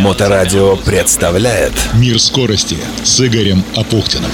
Моторадио представляет. Мир скорости с Игорем Апухтиным.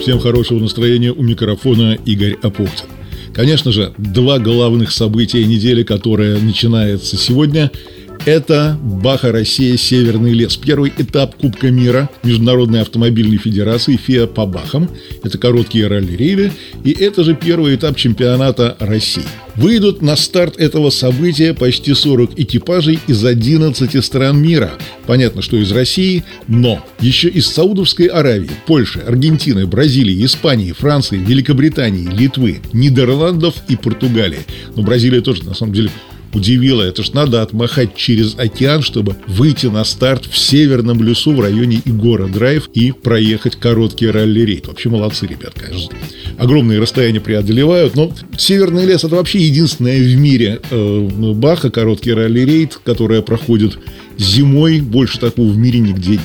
Всем хорошего настроения. У микрофона Игорь Апухтин. Конечно же, два главных события недели, которые начинается сегодня – это Баха Россия Северный лес. Первый этап Кубка мира Международной автомобильной федерации ФИА по Бахам. Это короткие ралли-рейды. И это же первый этап чемпионата России. Выйдут на старт этого события почти 40 экипажей из 11 стран мира. Понятно, что из России, но еще из Саудовской Аравии, Польши, Аргентины, Бразилии, Испании, Франции, Великобритании, Литвы, Нидерландов и Португалии. Но Бразилия тоже, на самом деле, удивило. Это ж надо отмахать через океан, чтобы выйти на старт в северном лесу в районе Игора Драйв и проехать короткий ралли-рейд. Вообще молодцы, ребят, конечно. Огромные расстояния преодолевают, но Северный лес это вообще единственная в мире э, Баха, короткий ралли-рейд, которая проходит зимой. Больше такого в мире нигде нет.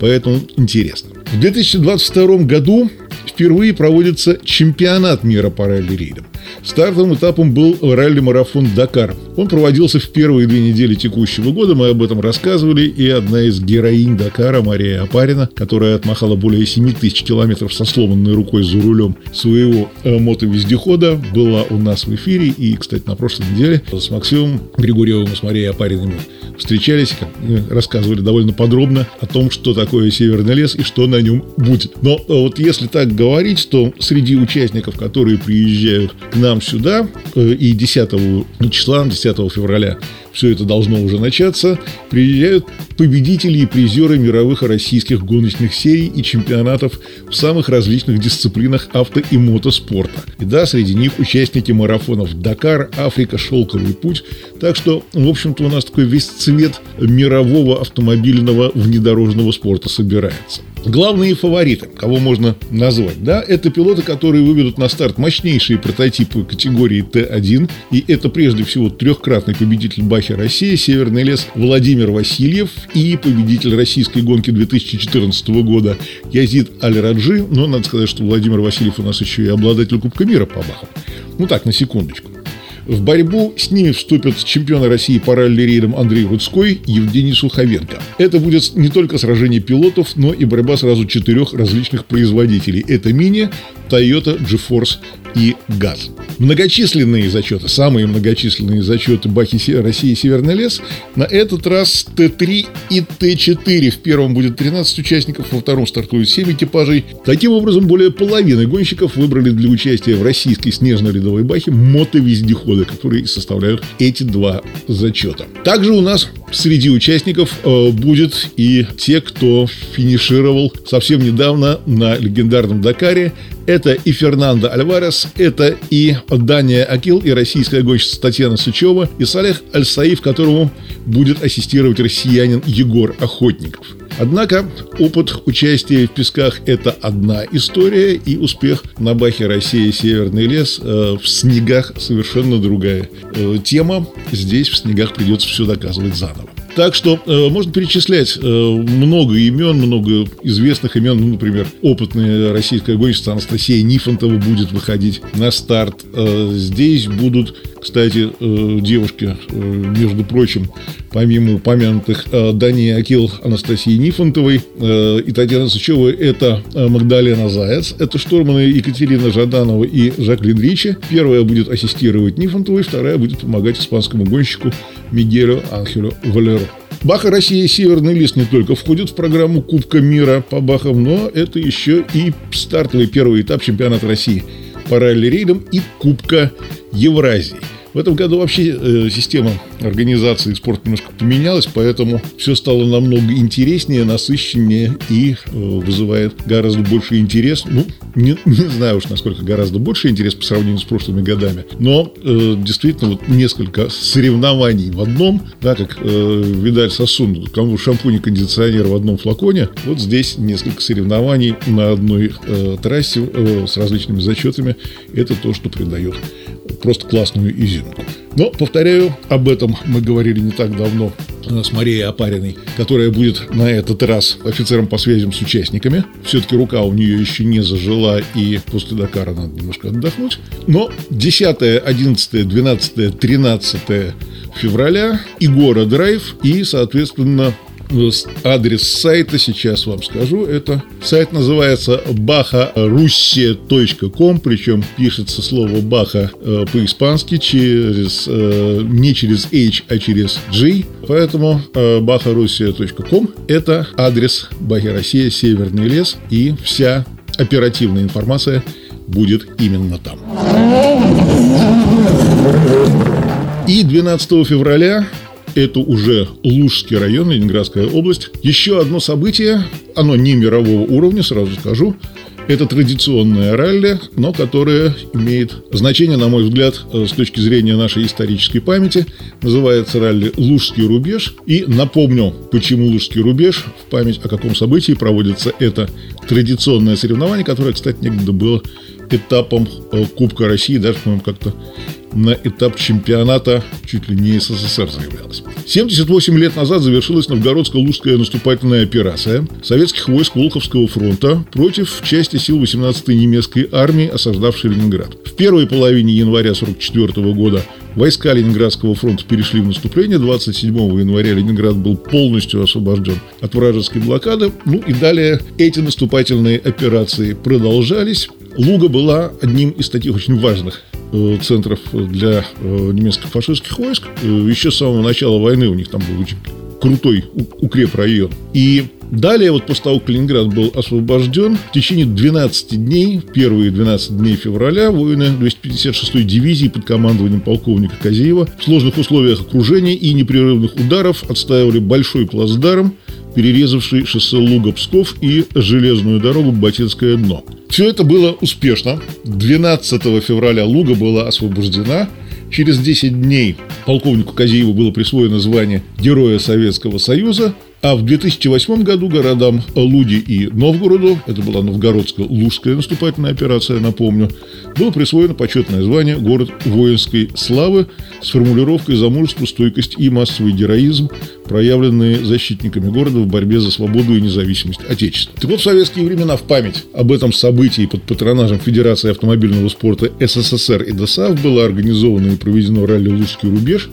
Поэтому интересно. В 2022 году впервые проводится чемпионат мира по ралли-рейдам. Стартовым этапом был ралли-марафон «Дакар». Он проводился в первые две недели текущего года, мы об этом рассказывали, и одна из героинь «Дакара» Мария Апарина, которая отмахала более 7 тысяч километров со сломанной рукой за рулем своего э, мотовездехода, была у нас в эфире, и, кстати, на прошлой неделе с Максимом Григорьевым и с Марией Апариной встречались, рассказывали довольно подробно о том, что такое Северный лес и что на нем будет. Но э, вот если так говорить, то среди участников, которые приезжают к нам сюда, э, и 10 числа, 10 февраля все это должно уже начаться, приезжают победители и призеры мировых и российских гоночных серий и чемпионатов в самых различных дисциплинах авто и мотоспорта. И да, среди них участники марафонов Дакар, Африка, Шелковый путь. Так что, в общем-то, у нас такой весь цвет мирового автомобильного внедорожного спорта собирается. Главные фавориты, кого можно назвать, да, это пилоты, которые выведут на старт мощнейшие прототипы категории Т1, и это прежде всего трехкратный победитель Бахи России, Северный лес Владимир Васильев и победитель российской гонки 2014 года Язид Аль-Раджи, но надо сказать, что Владимир Васильев у нас еще и обладатель Кубка мира по Бахам. Ну так, на секундочку. В борьбу с ними вступят чемпионы России по ралли-рейдам Андрей Рудской и Евгений Суховенко. Это будет не только сражение пилотов, но и борьба сразу четырех различных производителей. Это Мини, Toyota, GeForce и ГАЗ. Многочисленные зачеты, самые многочисленные зачеты Бахи России Северный лес, на этот раз Т3 и Т4. В первом будет 13 участников, во втором стартуют 7 экипажей. Таким образом, более половины гонщиков выбрали для участия в российской снежно-ледовой Бахе мотовездеходы, которые составляют эти два зачета. Также у нас среди участников э, будет и те, кто финишировал совсем недавно на легендарном Дакаре. Это и Фернандо Альварес, это и Дания Акил, и российская гонщица Татьяна Сучева, и Салех Аль-Саиф, которому будет ассистировать россиянин Егор Охотников. Однако опыт участия в песках – это одна история, и успех на Бахе России Северный лес э, в снегах совершенно другая э, тема. Здесь в снегах придется все доказывать заново. Так что э, можно перечислять э, много имен, много известных имен. Ну, например, опытная российская гонщица Анастасия Нифонтова будет выходить на старт. Э, здесь будут, кстати, э, девушки, э, между прочим, помимо упомянутых э, Дани Акил Анастасии Нифонтовой э, и Татьяна Сычева, это э, Магдалена Заяц, это штурманы Екатерина Жаданова и Жаклин Ричи. Первая будет ассистировать Нифонтовой, вторая будет помогать испанскому гонщику Мигелю Анхелю Валеру. Баха Россия Северный лист не только входит в программу Кубка мира по Бахам, но это еще и стартовый первый этап чемпионата России по ралли-рейдам и Кубка Евразии. В этом году вообще э, система организации спорта немножко поменялась, поэтому все стало намного интереснее, насыщеннее и э, вызывает гораздо больше интерес. Ну, не, не знаю уж, насколько гораздо больше интерес по сравнению с прошлыми годами, но э, действительно вот несколько соревнований в одном, да, как э, Видаль Сосун, кому шампунь и кондиционер в одном флаконе, вот здесь несколько соревнований на одной э, трассе э, с различными зачетами, это то, что придает просто классную изюминку. Но, повторяю, об этом мы говорили не так давно с Марией Опариной, которая будет на этот раз офицером по связям с участниками. Все-таки рука у нее еще не зажила, и после Дакара надо немножко отдохнуть. Но 10, 11, 12, 13 февраля и город Драйв, и, соответственно, адрес сайта сейчас вам скажу. Это сайт называется baharussia.com, причем пишется слово баха э, по-испански через э, не через H, а через G. Поэтому э, baharussia.com это адрес Бахи Россия, Северный лес, и вся оперативная информация будет именно там. И 12 февраля это уже Лужский район, Ленинградская область. Еще одно событие, оно не мирового уровня, сразу скажу, это традиционное ралли, но которое имеет значение, на мой взгляд, э, с точки зрения нашей исторической памяти. Называется ралли «Лужский рубеж». И напомню, почему «Лужский рубеж», в память о каком событии проводится это традиционное соревнование, которое, кстати, некогда было этапом э, Кубка России, даже, по-моему, как-то на этап чемпионата чуть ли не СССР заявлялась. 78 лет назад завершилась Новгородско-Лужская наступательная операция советских войск Волховского фронта против части сил 18-й немецкой армии, осаждавшей Ленинград. В первой половине января 1944 года войска Ленинградского фронта перешли в наступление. 27 января Ленинград был полностью освобожден от вражеской блокады. Ну и далее эти наступательные операции продолжались. Луга была одним из таких очень важных центров для э, немецких фашистских войск. Э, еще с самого начала войны у них там был очень крутой укрепрайон. И далее, вот после того, как Ленинград был освобожден, в течение 12 дней, первые 12 дней февраля, воины 256-й дивизии под командованием полковника Казеева в сложных условиях окружения и непрерывных ударов отстаивали большой плацдарм, перерезавший шоссе Луга-Псков и железную дорогу Батинское дно. Все это было успешно. 12 февраля Луга была освобождена. Через 10 дней полковнику Казиеву было присвоено звание Героя Советского Союза – а в 2008 году городам Луди и Новгороду, это была Новгородско-Лужская наступательная операция, напомню, было присвоено почетное звание «Город воинской славы» с формулировкой «За мужество, стойкость и массовый героизм, проявленные защитниками города в борьбе за свободу и независимость Отечества». Так вот, в советские времена в память об этом событии под патронажем Федерации автомобильного спорта СССР и ДОСАВ было организовано и проведено ралли «Лужский рубеж»,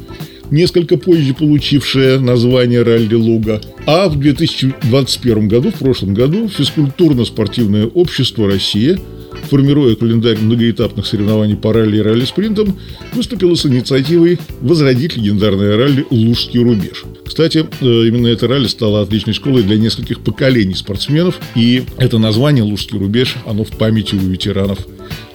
несколько позже получившее название «Ралли Луга». А в 2021 году, в прошлом году, физкультурно-спортивное общество «Россия» формируя календарь многоэтапных соревнований по ралли и ралли-спринтам, выступила с инициативой возродить легендарное ралли «Лужский рубеж». Кстати, э, именно это ралли стало отличной школой для нескольких поколений спортсменов, и это название «Лужский рубеж», оно в памяти у ветеранов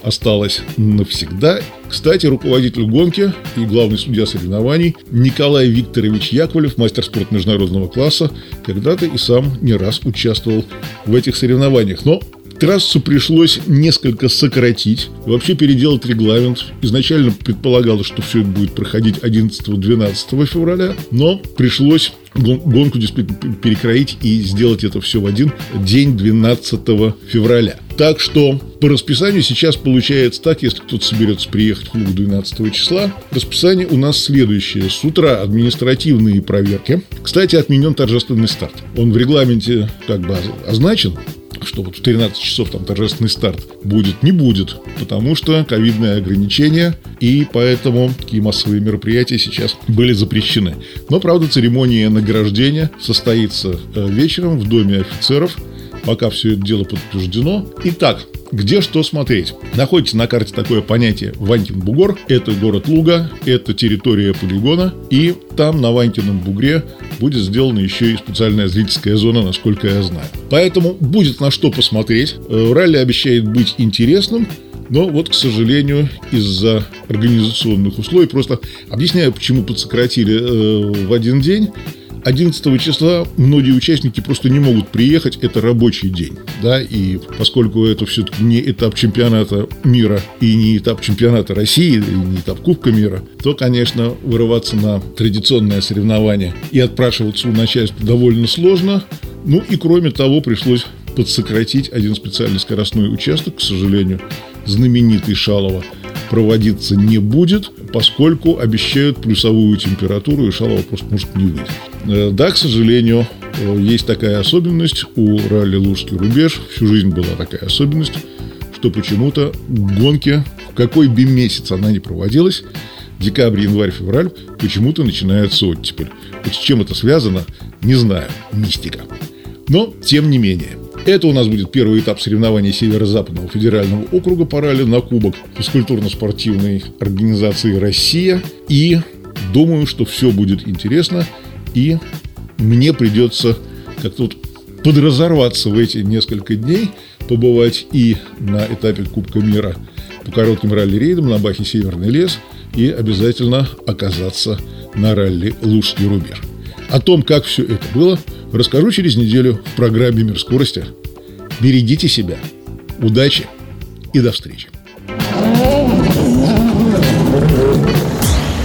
осталось навсегда. Кстати, руководитель гонки и главный судья соревнований Николай Викторович Яковлев, мастер спорта международного класса, когда-то и сам не раз участвовал в этих соревнованиях. Но Трассу пришлось несколько сократить, вообще переделать регламент. Изначально предполагалось, что все это будет проходить 11-12 февраля, но пришлось гонку действительно перекроить и сделать это все в один день 12 февраля. Так что по расписанию сейчас получается так, если кто-то соберется приехать в клуб 12 числа, расписание у нас следующее. С утра административные проверки. Кстати, отменен торжественный старт. Он в регламенте как бы означен, что вот в 13 часов там торжественный старт будет, не будет, потому что ковидные ограничения, и поэтому такие массовые мероприятия сейчас были запрещены. Но, правда, церемония награждения состоится э, вечером в Доме офицеров, пока все это дело подтверждено. Итак, где что смотреть? Находится на карте такое понятие Ванькин бугор. Это город Луга, это территория полигона. И там, на Ванькином бугре, будет сделана еще и специальная зрительская зона, насколько я знаю. Поэтому будет на что посмотреть. Э, ралли обещает быть интересным. Но вот, к сожалению, из-за организационных условий, просто объясняю, почему подсократили э, в один день. 11 числа многие участники просто не могут приехать, это рабочий день, да, и поскольку это все-таки не этап чемпионата мира и не этап чемпионата России, и не этап Кубка мира, то, конечно, вырываться на традиционное соревнование и отпрашиваться у начальства довольно сложно, ну и кроме того пришлось подсократить один специальный скоростной участок, к сожалению, знаменитый Шалово, проводиться не будет, поскольку обещают плюсовую температуру, и Шалово просто может не выйти. Э, да, к сожалению, э, есть такая особенность у ралли «Лужский рубеж». Всю жизнь была такая особенность, что почему-то гонки, в какой бы месяц она ни проводилась, декабрь, январь, февраль, почему-то начинается оттепель. Вот с чем это связано, не знаю, мистика. Но, тем не менее, это у нас будет первый этап соревнований Северо-Западного федерального округа по ралли на Кубок физкультурно-спортивной организации «Россия». И думаю, что все будет интересно, и мне придется как-то вот подразорваться в эти несколько дней, побывать и на этапе Кубка мира по коротким ралли-рейдам на Бахе «Северный лес» и обязательно оказаться на ралли «Лужский рубеж». О том, как все это было, расскажу через неделю в программе «Мир скорости». Берегите себя. Удачи и до встречи.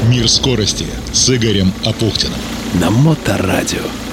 Мир скорости с Игорем Апухтиным. На Моторадио.